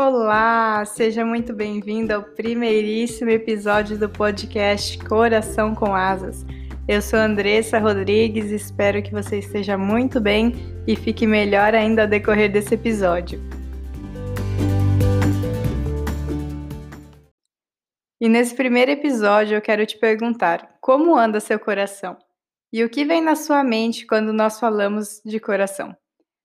Olá, seja muito bem-vindo ao primeiríssimo episódio do podcast Coração com Asas. Eu sou Andressa Rodrigues, espero que você esteja muito bem e fique melhor ainda ao decorrer desse episódio. E nesse primeiro episódio eu quero te perguntar: como anda seu coração? E o que vem na sua mente quando nós falamos de coração?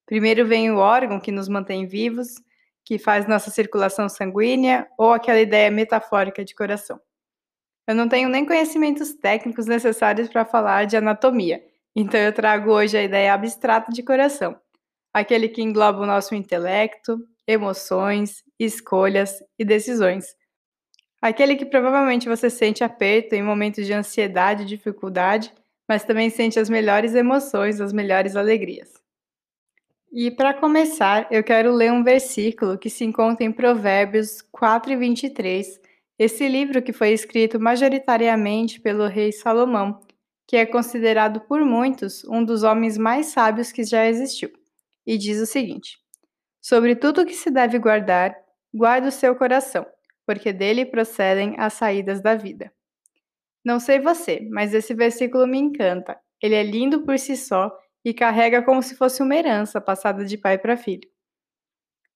Primeiro vem o órgão que nos mantém vivos, que faz nossa circulação sanguínea, ou aquela ideia metafórica de coração. Eu não tenho nem conhecimentos técnicos necessários para falar de anatomia, então eu trago hoje a ideia abstrata de coração, aquele que engloba o nosso intelecto, emoções, escolhas e decisões. Aquele que provavelmente você sente aperto em momentos de ansiedade e dificuldade, mas também sente as melhores emoções, as melhores alegrias. E para começar, eu quero ler um versículo que se encontra em Provérbios 4 e 23, esse livro que foi escrito majoritariamente pelo rei Salomão, que é considerado por muitos um dos homens mais sábios que já existiu. E diz o seguinte: Sobre tudo que se deve guardar, guarda o seu coração, porque dele procedem as saídas da vida. Não sei você, mas esse versículo me encanta. Ele é lindo por si só e carrega como se fosse uma herança passada de pai para filho.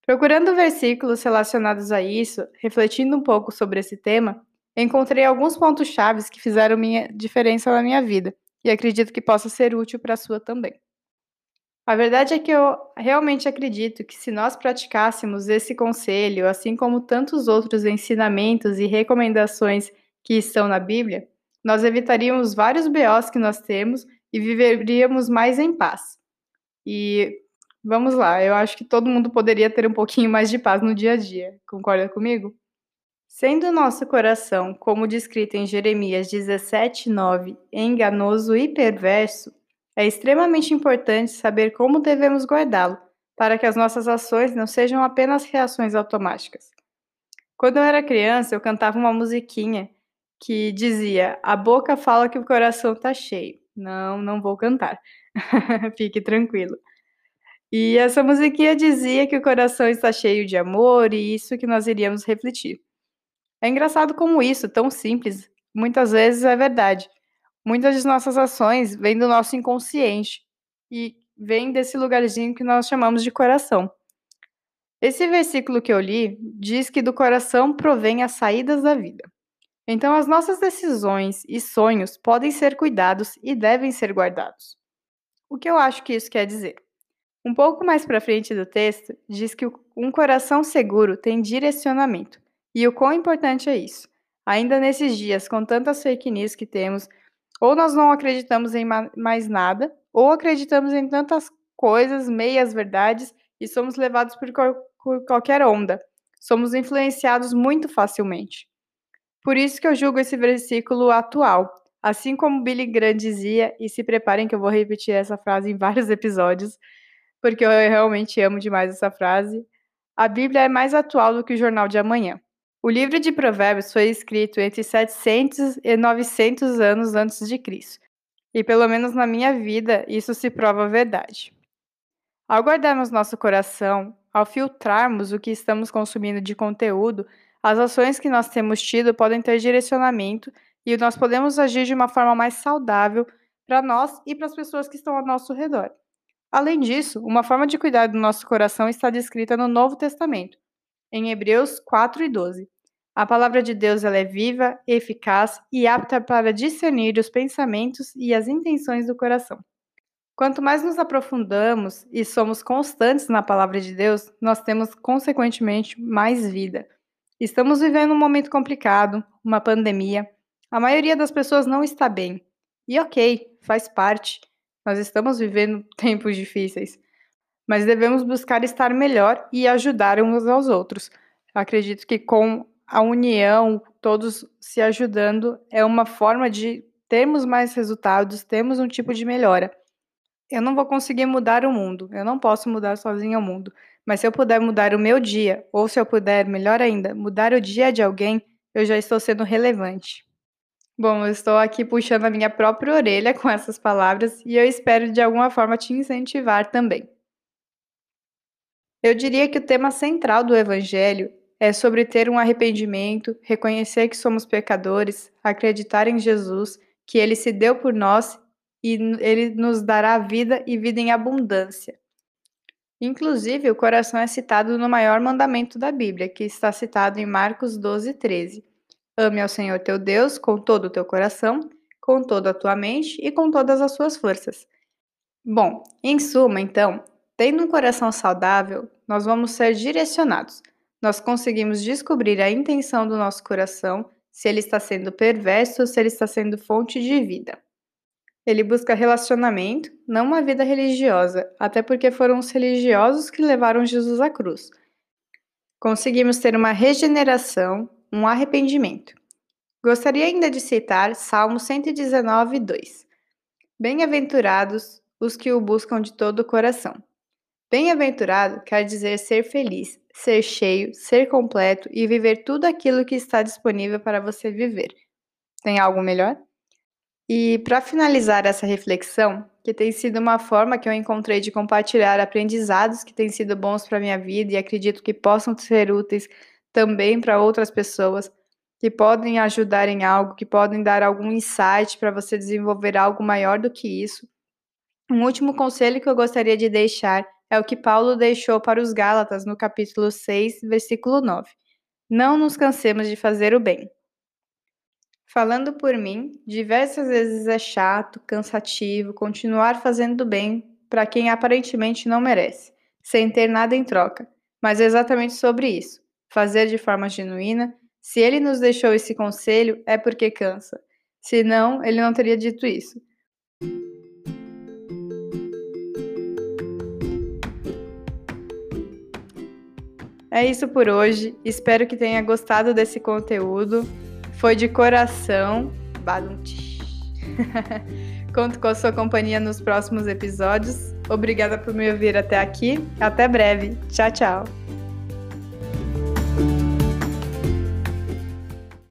Procurando versículos relacionados a isso, refletindo um pouco sobre esse tema, encontrei alguns pontos chaves que fizeram minha diferença na minha vida e acredito que possa ser útil para a sua também. A verdade é que eu realmente acredito que se nós praticássemos esse conselho, assim como tantos outros ensinamentos e recomendações que estão na Bíblia, nós evitaríamos vários BOs que nós temos e viveríamos mais em paz. E vamos lá, eu acho que todo mundo poderia ter um pouquinho mais de paz no dia a dia. Concorda comigo? Sendo nosso coração, como descrito em Jeremias 17:9, enganoso e perverso, é extremamente importante saber como devemos guardá-lo, para que as nossas ações não sejam apenas reações automáticas. Quando eu era criança, eu cantava uma musiquinha que dizia: A boca fala que o coração está cheio. Não, não vou cantar. Fique tranquilo. E essa musiquinha dizia que o coração está cheio de amor e isso que nós iríamos refletir. É engraçado como isso, tão simples, muitas vezes é verdade. Muitas de nossas ações vêm do nosso inconsciente e vêm desse lugarzinho que nós chamamos de coração. Esse versículo que eu li diz que do coração provém as saídas da vida. Então, as nossas decisões e sonhos podem ser cuidados e devem ser guardados. O que eu acho que isso quer dizer? Um pouco mais para frente do texto, diz que um coração seguro tem direcionamento. E o quão importante é isso? Ainda nesses dias, com tantas fake news que temos, ou nós não acreditamos em mais nada, ou acreditamos em tantas coisas, meias verdades, e somos levados por, por qualquer onda. Somos influenciados muito facilmente. Por isso que eu julgo esse versículo atual. Assim como Billy Graham dizia, e se preparem que eu vou repetir essa frase em vários episódios, porque eu realmente amo demais essa frase, a Bíblia é mais atual do que o jornal de amanhã. O livro de Provérbios foi escrito entre 700 e 900 anos antes de Cristo. E pelo menos na minha vida, isso se prova verdade. Ao guardarmos nosso coração, ao filtrarmos o que estamos consumindo de conteúdo, as ações que nós temos tido podem ter direcionamento e nós podemos agir de uma forma mais saudável para nós e para as pessoas que estão ao nosso redor. Além disso, uma forma de cuidar do nosso coração está descrita no Novo Testamento, em Hebreus 4 e 12. A palavra de Deus ela é viva, eficaz e apta para discernir os pensamentos e as intenções do coração. Quanto mais nos aprofundamos e somos constantes na palavra de Deus, nós temos consequentemente mais vida. Estamos vivendo um momento complicado, uma pandemia. A maioria das pessoas não está bem. E ok, faz parte. Nós estamos vivendo tempos difíceis. Mas devemos buscar estar melhor e ajudar uns aos outros. Acredito que com a união, todos se ajudando, é uma forma de termos mais resultados, termos um tipo de melhora. Eu não vou conseguir mudar o mundo, eu não posso mudar sozinho o mundo, mas se eu puder mudar o meu dia, ou se eu puder, melhor ainda, mudar o dia de alguém, eu já estou sendo relevante. Bom, eu estou aqui puxando a minha própria orelha com essas palavras e eu espero de alguma forma te incentivar também. Eu diria que o tema central do Evangelho é sobre ter um arrependimento, reconhecer que somos pecadores, acreditar em Jesus, que ele se deu por nós e ele nos dará vida e vida em abundância. Inclusive, o coração é citado no maior mandamento da Bíblia, que está citado em Marcos 12, 13. Ame ao Senhor teu Deus com todo o teu coração, com toda a tua mente e com todas as suas forças. Bom, em suma, então, tendo um coração saudável, nós vamos ser direcionados. Nós conseguimos descobrir a intenção do nosso coração, se ele está sendo perverso ou se ele está sendo fonte de vida. Ele busca relacionamento, não uma vida religiosa, até porque foram os religiosos que levaram Jesus à cruz. Conseguimos ter uma regeneração, um arrependimento. Gostaria ainda de citar Salmo 119, 2. Bem-aventurados os que o buscam de todo o coração. Bem-aventurado quer dizer ser feliz, ser cheio, ser completo e viver tudo aquilo que está disponível para você viver. Tem algo melhor? E para finalizar essa reflexão, que tem sido uma forma que eu encontrei de compartilhar aprendizados que têm sido bons para minha vida e acredito que possam ser úteis também para outras pessoas, que podem ajudar em algo, que podem dar algum insight para você desenvolver algo maior do que isso. Um último conselho que eu gostaria de deixar é o que Paulo deixou para os Gálatas no capítulo 6, versículo 9. Não nos cansemos de fazer o bem. Falando por mim, diversas vezes é chato, cansativo continuar fazendo bem para quem aparentemente não merece, sem ter nada em troca. Mas é exatamente sobre isso. Fazer de forma genuína. Se ele nos deixou esse conselho, é porque cansa. Senão, ele não teria dito isso. É isso por hoje. Espero que tenha gostado desse conteúdo. Foi de coração. Badum-tch. Conto com a sua companhia nos próximos episódios. Obrigada por me ouvir até aqui. Até breve. Tchau, tchau.